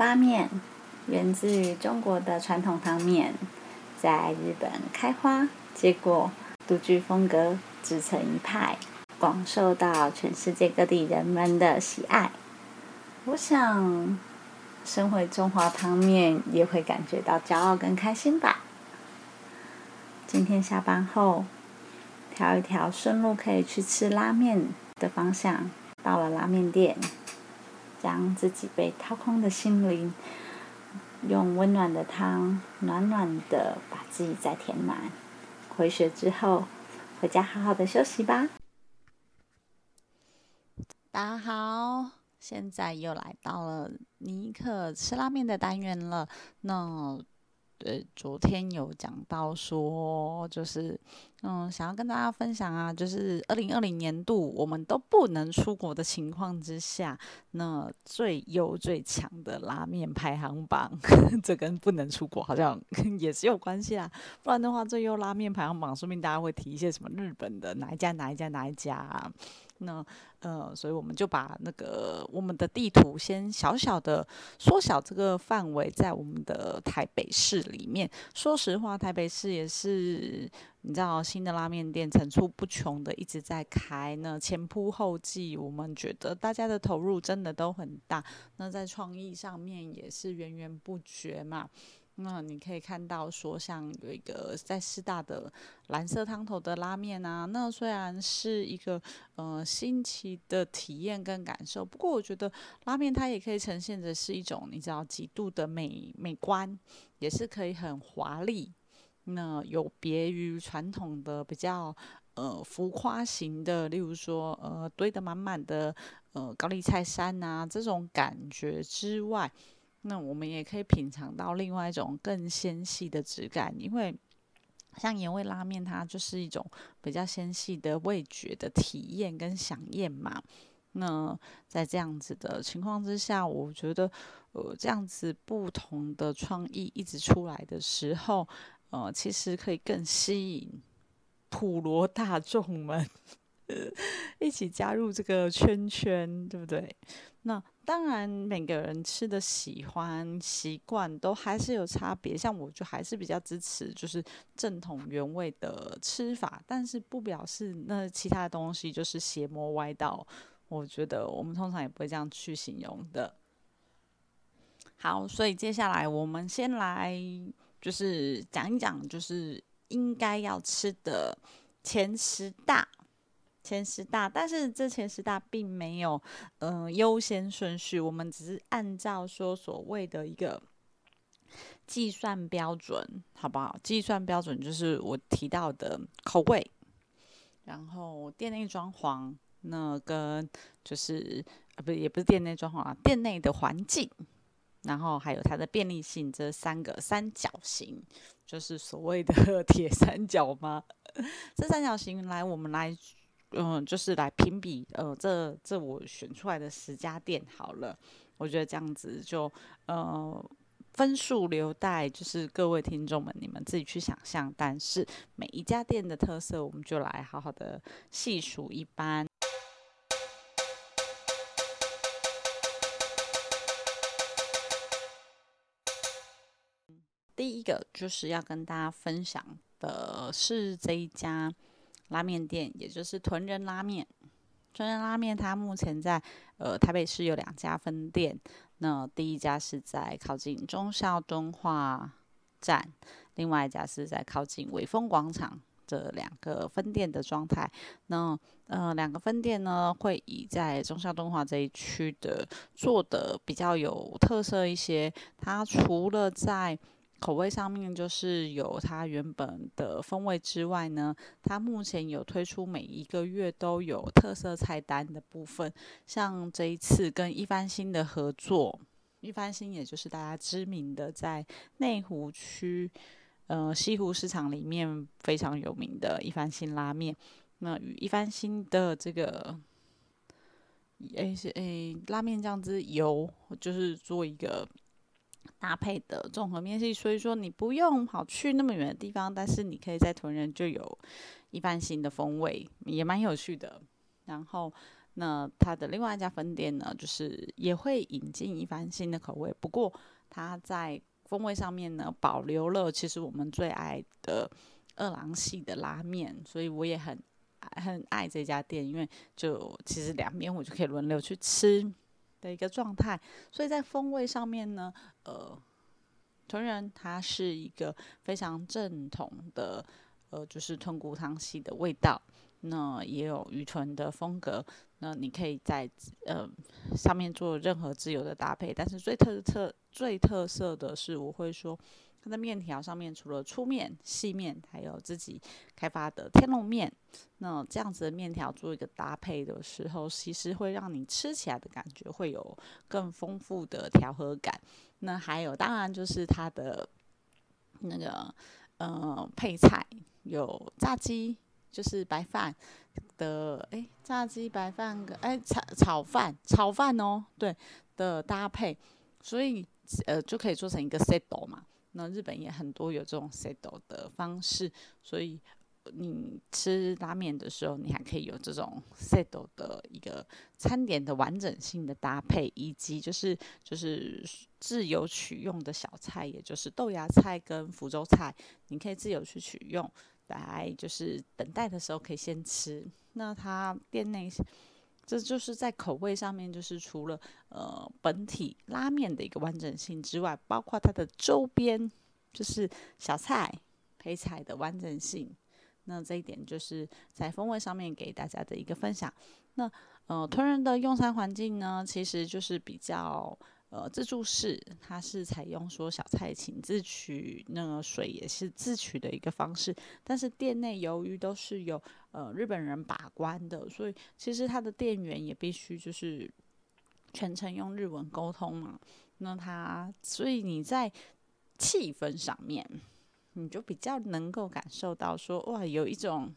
发面源自于中国的传统汤面，在日本开花，结果独具风格，自成一派，广受到全世界各地人们的喜爱。我想，身为中华汤面，也会感觉到骄傲跟开心吧。今天下班后，挑一条顺路可以去吃拉面的方向，到了拉面店，将自己被掏空的心灵，用温暖的汤，暖暖的把自己再填满。回血之后，回家好好的休息吧。大家好，现在又来到了尼克吃拉面的单元了。那。呃，昨天有讲到说，就是嗯，想要跟大家分享啊，就是二零二零年度我们都不能出国的情况之下，那最优最强的拉面排行榜，这跟不能出国好像 也是有关系啊。不然的话，最优拉面排行榜，说明大家会提一些什么日本的哪一家哪一家哪一家啊？那呃，所以我们就把那个我们的地图先小小的缩小这个范围，在我们的台北市里面。说实话，台北市也是你知道，新的拉面店层出不穷的，一直在开。那前仆后继，我们觉得大家的投入真的都很大。那在创意上面也是源源不绝嘛。那你可以看到，说像有一个在师大的蓝色汤头的拉面啊，那虽然是一个呃新奇的体验跟感受，不过我觉得拉面它也可以呈现的是一种你知道极度的美美观，也是可以很华丽。那有别于传统的比较呃浮夸型的，例如说呃堆得满满的呃高丽菜山啊这种感觉之外。那我们也可以品尝到另外一种更纤细的质感，因为像盐味拉面，它就是一种比较纤细的味觉的体验跟享宴嘛。那在这样子的情况之下，我觉得呃这样子不同的创意一直出来的时候，呃其实可以更吸引普罗大众们 一起加入这个圈圈，对不对？那当然，每个人吃的喜欢习惯都还是有差别。像我就还是比较支持就是正统原味的吃法，但是不表示那其他的东西就是邪魔歪道。我觉得我们通常也不会这样去形容的。好，所以接下来我们先来就是讲一讲，就是应该要吃的前十大。前十大，但是这前十大并没有嗯优先顺序，我们只是按照说所谓的一个计算标准，好不好？计算标准就是我提到的口味，然后店内装潢，那跟就是啊不也不是店内装潢啊，店内的环境，然后还有它的便利性，这三个三角形，就是所谓的 铁三角吗？这三角形来，我们来。嗯，就是来评比，呃，这这我选出来的十家店好了，我觉得这样子就，呃，分数留待就是各位听众们你们自己去想象，但是每一家店的特色，我们就来好好的细数一番。第一个就是要跟大家分享的是这一家。拉面店，也就是屯人拉面。屯人拉面，它目前在呃台北市有两家分店。那第一家是在靠近忠孝敦化站，另外一家是在靠近伟丰广场。这两个分店的状态，那呃两个分店呢，会以在忠孝敦化这一区的做的比较有特色一些。它除了在口味上面就是有它原本的风味之外呢，它目前有推出每一个月都有特色菜单的部分，像这一次跟一番新的合作，一番新也就是大家知名的在内湖区，呃西湖市场里面非常有名的一番新拉面，那与一番新的这个，诶是诶拉面酱汁油，就是做一个。搭配的综合面系，所以说你不用跑去那么远的地方，但是你可以在屯人就有一番新的风味，也蛮有趣的。然后，那它的另外一家分店呢，就是也会引进一番新的口味，不过它在风味上面呢，保留了其实我们最爱的二郎系的拉面，所以我也很很爱这家店，因为就其实两边我就可以轮流去吃的一个状态，所以在风味上面呢，呃，豚人它是一个非常正统的，呃，就是豚骨汤系的味道。那也有鱼豚的风格，那你可以在呃上面做任何自由的搭配，但是最特特最特色的是，我会说它的面条上面除了粗面、细面，还有自己开发的天龙面。那这样子的面条做一个搭配的时候，其实会让你吃起来的感觉会有更丰富的调和感。那还有当然就是它的那个呃配菜有炸鸡。就是白饭的哎，炸鸡白饭跟哎炒炒饭炒饭哦，对的搭配，所以呃就可以做成一个 settle 嘛。那日本也很多有这种 set 的方式，所以你吃拉面的时候，你还可以有这种 set 的一个餐点的完整性的搭配，以及就是就是自由取用的小菜，也就是豆芽菜跟福州菜，你可以自由去取用。来就是等待的时候可以先吃。那它店内，这就是在口味上面，就是除了呃本体拉面的一个完整性之外，包括它的周边，就是小菜配菜的完整性。那这一点就是在风味上面给大家的一个分享。那呃，吞人的用餐环境呢，其实就是比较。呃，自助式它是采用说小菜请自取，那个水也是自取的一个方式。但是店内由于都是有呃日本人把关的，所以其实他的店员也必须就是全程用日文沟通嘛。那他所以你在气氛上面，你就比较能够感受到说哇，有一种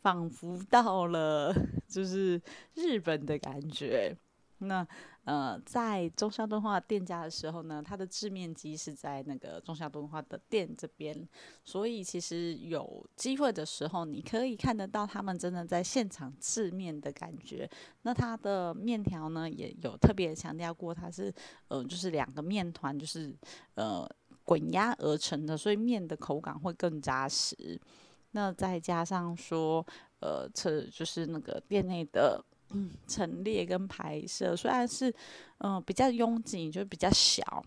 仿佛到了 就是日本的感觉。那呃，在中孝敦化店家的时候呢，它的制面机是在那个中孝敦化的店这边，所以其实有机会的时候，你可以看得到他们真的在现场制面的感觉。那它的面条呢，也有特别强调过，它是呃，就是两个面团就是呃滚压而成的，所以面的口感会更扎实。那再加上说，呃，这就是那个店内的。陈列跟拍摄虽然是嗯比较拥挤，就比较小，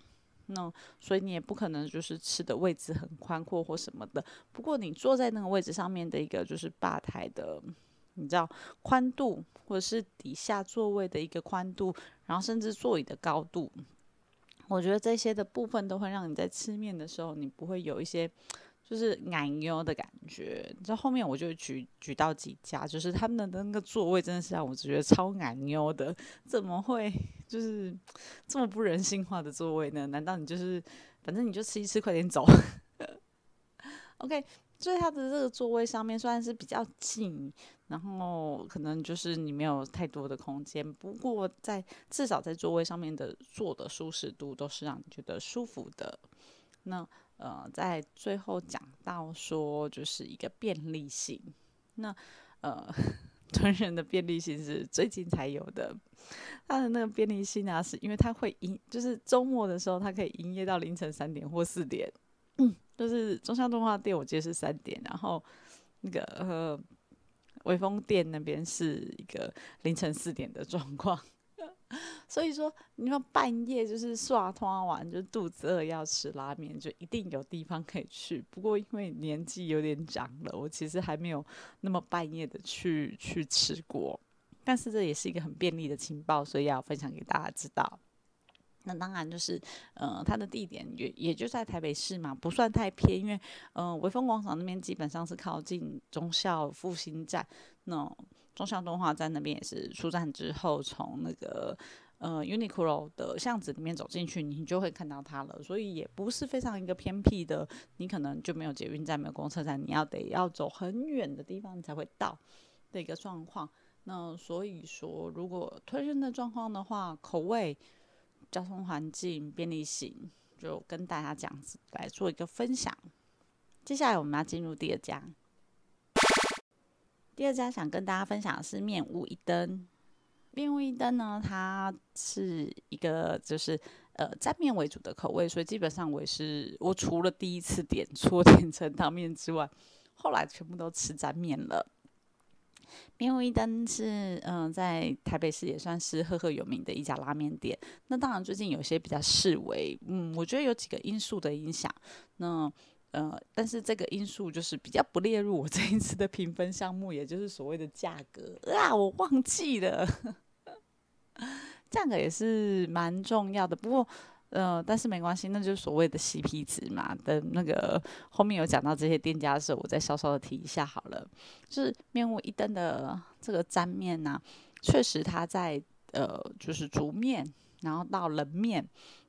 那所以你也不可能就是吃的位置很宽阔或什么的。不过你坐在那个位置上面的一个就是吧台的，你知道宽度，或者是底下座位的一个宽度，然后甚至座椅的高度，我觉得这些的部分都会让你在吃面的时候，你不会有一些。就是奶妞的感觉，你知道后面我就举举到几家，就是他们的那个座位真的是让我觉得超奶妞的，怎么会就是这么不人性化的座位呢？难道你就是反正你就吃一吃，快点走？OK，所以它的这个座位上面虽然是比较近，然后可能就是你没有太多的空间，不过在至少在座位上面的坐的舒适度都是让你觉得舒服的。那。呃，在最后讲到说，就是一个便利性。那呃，成人的便利性是最近才有的。它的那个便利性啊，是因为它会营，就是周末的时候，它可以营业到凌晨三点或四点。嗯，就是中山动画店，我记得是三点，然后那个呃，微风店那边是一个凌晨四点的状况。所以说，你说半夜就是刷通完，就肚子饿要吃拉面，就一定有地方可以去。不过因为年纪有点长了，我其实还没有那么半夜的去去吃过。但是这也是一个很便利的情报，所以要分享给大家知道。那当然就是，呃，它的地点也也就在台北市嘛，不算太偏，因为，呃，威风广场那边基本上是靠近中校复兴站，那中校动画站那边也是出站之后，从那个呃 Uniqlo 的巷子里面走进去，你就会看到它了，所以也不是非常一个偏僻的，你可能就没有捷运站，没有公车站，你要得要走很远的地方才会到的一个状况。那所以说，如果推荐的状况的话，口味。交通环境便利性，就跟大家这样子来做一个分享。接下来我们要进入第二家，第二家想跟大家分享的是面屋一灯。面屋一灯呢，它是一个就是呃沾面为主的口味，所以基本上我也是我除了第一次点错点成汤面之外，后来全部都吃沾面了。面屋一灯是嗯在台北市也算是赫赫有名的一家拉面店。那当然最近有些比较示威，嗯，我觉得有几个因素的影响。那呃，但是这个因素就是比较不列入我这一次的评分项目，也就是所谓的价格啊，我忘记了，价格也是蛮重要的。不过呃，但是没关系，那就是所谓的 CP 值嘛。等那个后面有讲到这些店家的时候，我再稍稍的提一下好了。就是面屋一灯的这个粘面呢，确实它在呃，就是煮面，然后到冷面。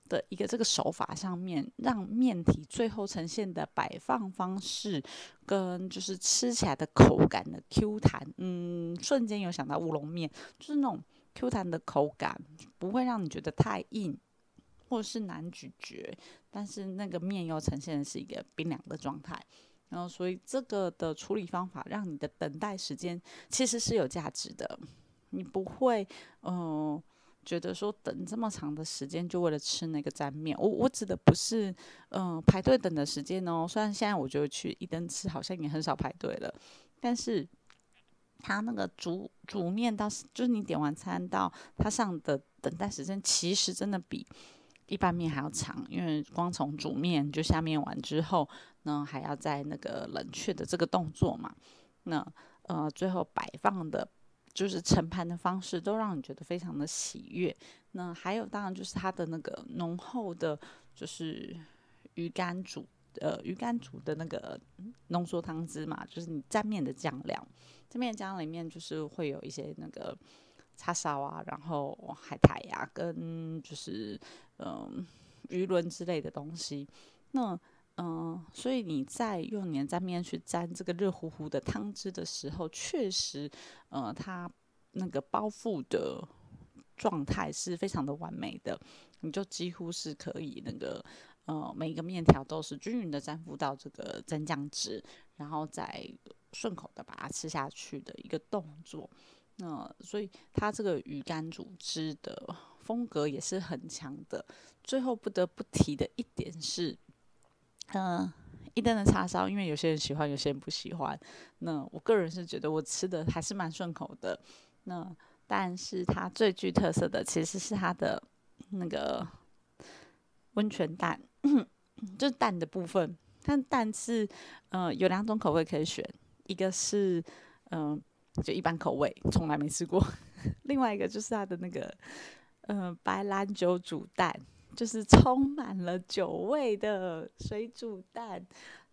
的一个这个手法上面，让面体最后呈现的摆放方式，跟就是吃起来的口感的 Q 弹，嗯，瞬间有想到乌龙面，就是那种 Q 弹的口感，不会让你觉得太硬，或者是难咀嚼，但是那个面又呈现的是一个冰凉的状态，然后所以这个的处理方法，让你的等待时间其实是有价值的，你不会，嗯。觉得说等这么长的时间就为了吃那个沾面，我我指的不是嗯排队等的时间哦。虽然现在我觉得去一灯吃好像也很少排队了，但是它那个煮煮面到就是你点完餐到它上的等待时间，其实真的比一般面还要长，因为光从煮面就下面完之后，呢还要在那个冷却的这个动作嘛，那呃最后摆放的。就是盛盘的方式都让你觉得非常的喜悦。那还有，当然就是它的那个浓厚的，就是鱼干煮呃鱼干煮的那个浓缩汤汁嘛，就是你蘸面的酱料。这面酱里面就是会有一些那个叉烧啊，然后海苔呀，跟就是嗯鱼轮之类的东西。那嗯，所以你在用你的蘸面去沾这个热乎乎的汤汁的时候，确实，呃，它那个包覆的状态是非常的完美的，你就几乎是可以那个，呃，每一个面条都是均匀的沾附到这个蘸酱汁，然后再顺口的把它吃下去的一个动作。那所以它这个鱼干煮汁的风格也是很强的。最后不得不提的一点是。嗯，一灯的叉烧，因为有些人喜欢，有些人不喜欢。那我个人是觉得我吃的还是蛮顺口的。那但是它最具特色的其实是它的那个温泉蛋，就是蛋的部分。但蛋是呃有两种口味可以选，一个是嗯就一般口味，从来没吃过。另外一个就是它的那个嗯白兰酒煮蛋。就是充满了酒味的水煮蛋，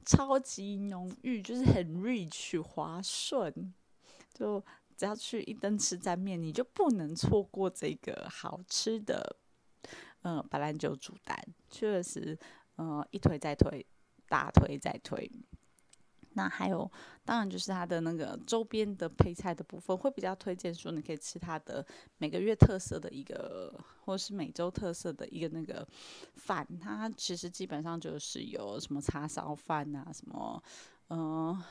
超级浓郁，就是很 rich 滑顺。就只要去一灯吃沾面，你就不能错过这个好吃的，嗯，白兰酒煮蛋，确实，嗯，一推再推，大推再推。那还有，当然就是它的那个周边的配菜的部分，会比较推荐说你可以吃它的每个月特色的一个，或是每周特色的一个那个饭。它其实基本上就是有什么叉烧饭啊，什么嗯，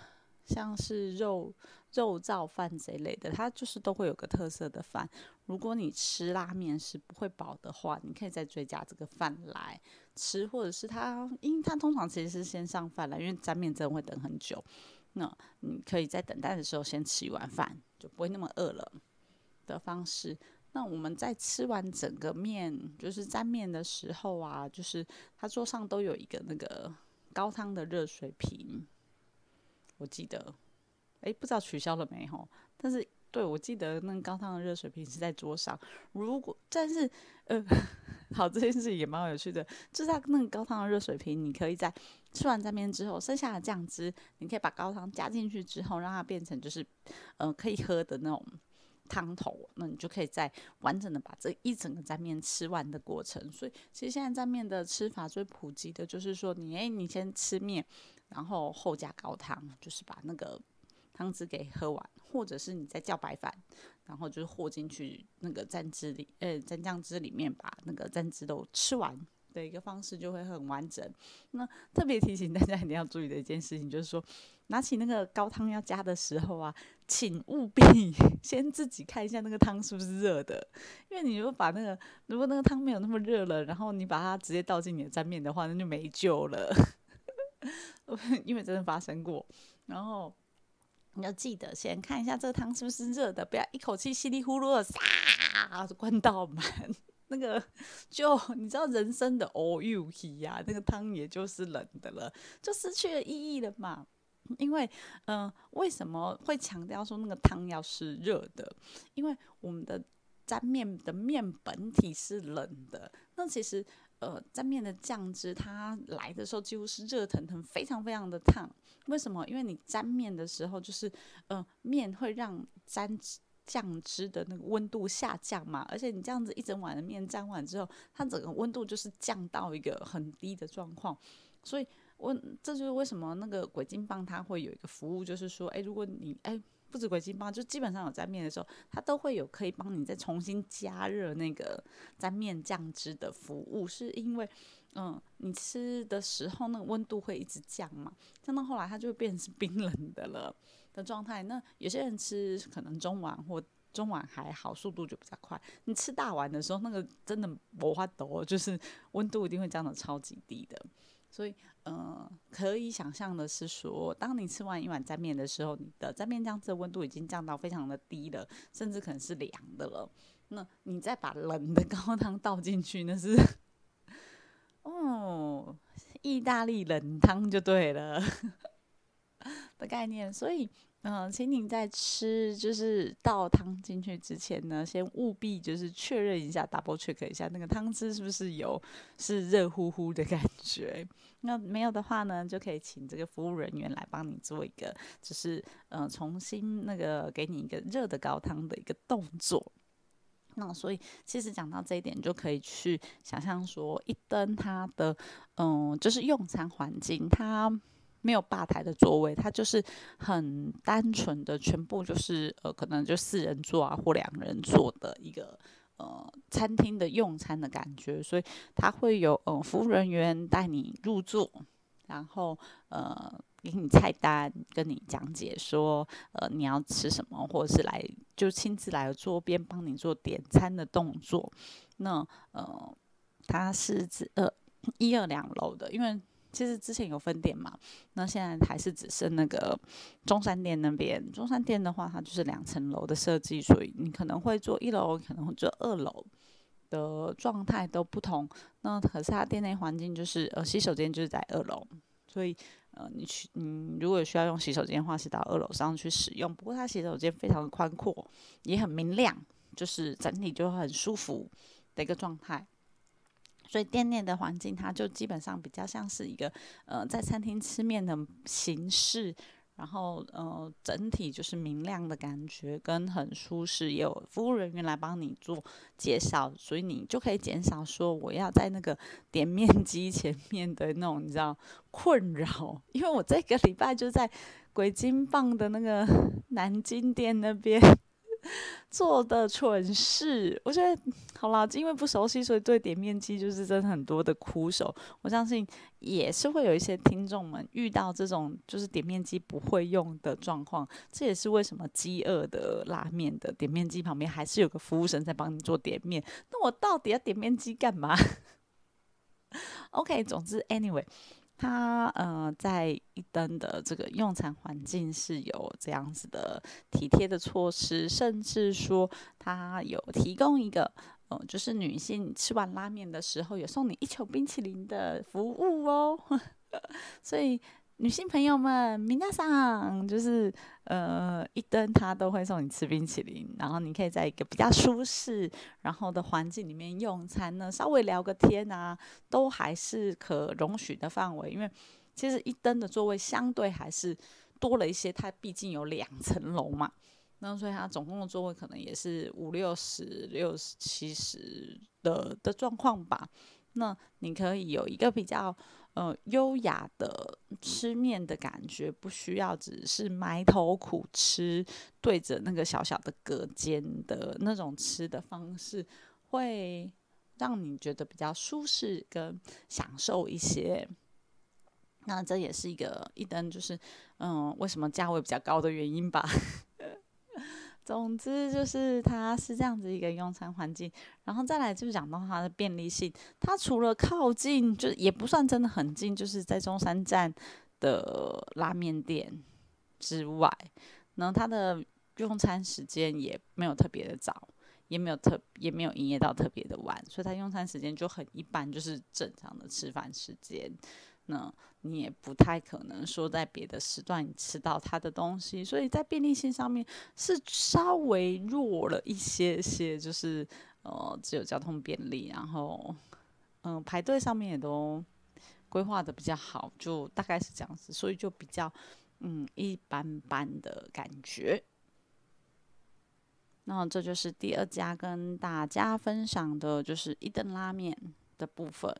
像是肉肉燥饭这一类的，它就是都会有个特色的饭。如果你吃拉面是不会饱的话，你可以再追加这个饭来。吃，或者是它，因为他通常其实是先上饭了，因为沾面真的会等很久。那你可以在等待的时候先吃一碗饭，就不会那么饿了的方式。那我们在吃完整个面，就是沾面的时候啊，就是他桌上都有一个那个高汤的热水瓶。我记得，哎，不知道取消了没吼？但是对我记得那个高汤的热水瓶是在桌上。如果，但是，呃。好，这件事情也蛮有趣的，就是那个高汤的热水瓶，你可以在吃完沾面之后，剩下的酱汁，你可以把高汤加进去之后，让它变成就是，呃，可以喝的那种汤头，那你就可以在完整的把这一整个沾面吃完的过程。所以，其实现在沾面的吃法最普及的就是说，你诶，你先吃面，然后后加高汤，就是把那个。汤汁给喝完，或者是你再叫白饭，然后就是和进去那个蘸汁里，呃，蘸酱汁里面，把那个蘸汁都吃完的一个方式就会很完整。那特别提醒大家一定要注意的一件事情，就是说拿起那个高汤要加的时候啊，请务必先自己看一下那个汤是不是热的，因为你如果把那个如果那个汤没有那么热了，然后你把它直接倒进你的沾面的话，那就没救了。因为真的发生过，然后你要记得先看一下这个汤是不是热的，不要一口气稀里呼噜的撒关到满。那个就你知道人生的 all you he 呀，那个汤也就是冷的了，就失去了意义了嘛。因为嗯，为什么会强调说那个汤要是热的？因为我们的沾面的面本体是冷的，那其实呃沾面的酱汁它来的时候几乎是热腾腾，非常非常的烫。为什么？因为你沾面的时候就是呃面会让沾。酱汁的那个温度下降嘛，而且你这样子一整碗的面沾完之后，它整个温度就是降到一个很低的状况，所以温这就是为什么那个鬼金棒它会有一个服务，就是说，哎，如果你哎不止鬼金棒，就基本上有沾面的时候，它都会有可以帮你再重新加热那个沾面酱汁的服务，是因为嗯你吃的时候那个温度会一直降嘛，降到后来它就会变成是冰冷的了。的状态，那有些人吃可能中碗或中碗还好，速度就比较快。你吃大碗的时候，那个真的魔法抖，就是温度一定会降得超级低的。所以，嗯，可以想象的是说，当你吃完一碗沾面的时候，你的沾面酱汁的温度已经降到非常的低了，甚至可能是凉的了。那你再把冷的高汤倒进去，那是哦，意大利冷汤就对了。的概念，所以，嗯，请你在吃就是倒汤进去之前呢，先务必就是确认一下，double check 一下那个汤汁是不是有是热乎乎的感觉。那没有的话呢，就可以请这个服务人员来帮你做一个，就是嗯，重新那个给你一个热的高汤的一个动作。那所以，其实讲到这一点，就可以去想象说，一灯它的嗯，就是用餐环境它。没有吧台的座位，它就是很单纯的，全部就是呃，可能就四人座啊或两人座的一个呃餐厅的用餐的感觉，所以它会有呃服务人员带你入座，然后呃给你菜单，跟你讲解说呃你要吃什么，或者是来就亲自来桌边帮你做点餐的动作。那呃它是指呃一二两楼的，因为。其实之前有分店嘛，那现在还是只剩那个中山店那边。中山店的话，它就是两层楼的设计，所以你可能会坐一楼，可能会坐二楼的状态都不同。那可是它店内环境就是呃洗手间就是在二楼，所以呃你去嗯如果需要用洗手间的话，是到二楼上去使用。不过它洗手间非常的宽阔，也很明亮，就是整体就很舒服的一个状态。所以店内的环境，它就基本上比较像是一个，呃，在餐厅吃面的形式，然后呃，整体就是明亮的感觉，跟很舒适，也有服务人员来帮你做介绍，所以你就可以减少说我要在那个点面机前 面的那种你知道困扰，因为我这个礼拜就在鬼金棒的那个南京店那边。做的蠢事，我觉得好啦，因为不熟悉，所以对点面机就是真的很多的苦手。我相信也是会有一些听众们遇到这种就是点面机不会用的状况。这也是为什么饥饿的拉面的点面机旁边还是有个服务生在帮你做点面。那我到底要点面机干嘛？OK，总之，Anyway。他呃，在一灯的这个用餐环境是有这样子的体贴的措施，甚至说他有提供一个呃，就是女性吃完拉面的时候有送你一球冰淇淋的服务哦，所以。女性朋友们，明大上就是呃一登，他都会送你吃冰淇淋，然后你可以在一个比较舒适然后的环境里面用餐呢，稍微聊个天啊，都还是可容许的范围。因为其实一登的座位相对还是多了一些，它毕竟有两层楼嘛，那所以它总共的座位可能也是五六十、六十、七十的的状况吧。那你可以有一个比较。呃，优雅的吃面的感觉，不需要只是埋头苦吃，对着那个小小的隔间的那种吃的方式，会让你觉得比较舒适跟享受一些。那这也是一个一灯，就是嗯，为什么价位比较高的原因吧。总之就是它是这样子一个用餐环境，然后再来就讲到它的便利性。它除了靠近，就也不算真的很近，就是在中山站的拉面店之外，然后它的用餐时间也没有特别的早，也没有特也没有营业到特别的晚，所以它用餐时间就很一般，就是正常的吃饭时间。那你也不太可能说在别的时段吃到它的东西，所以在便利性上面是稍微弱了一些些，就是呃只有交通便利，然后嗯排队上面也都规划的比较好，就大概是这样子，所以就比较嗯一般般的感觉。那这就是第二家跟大家分享的，就是一顿拉面的部分。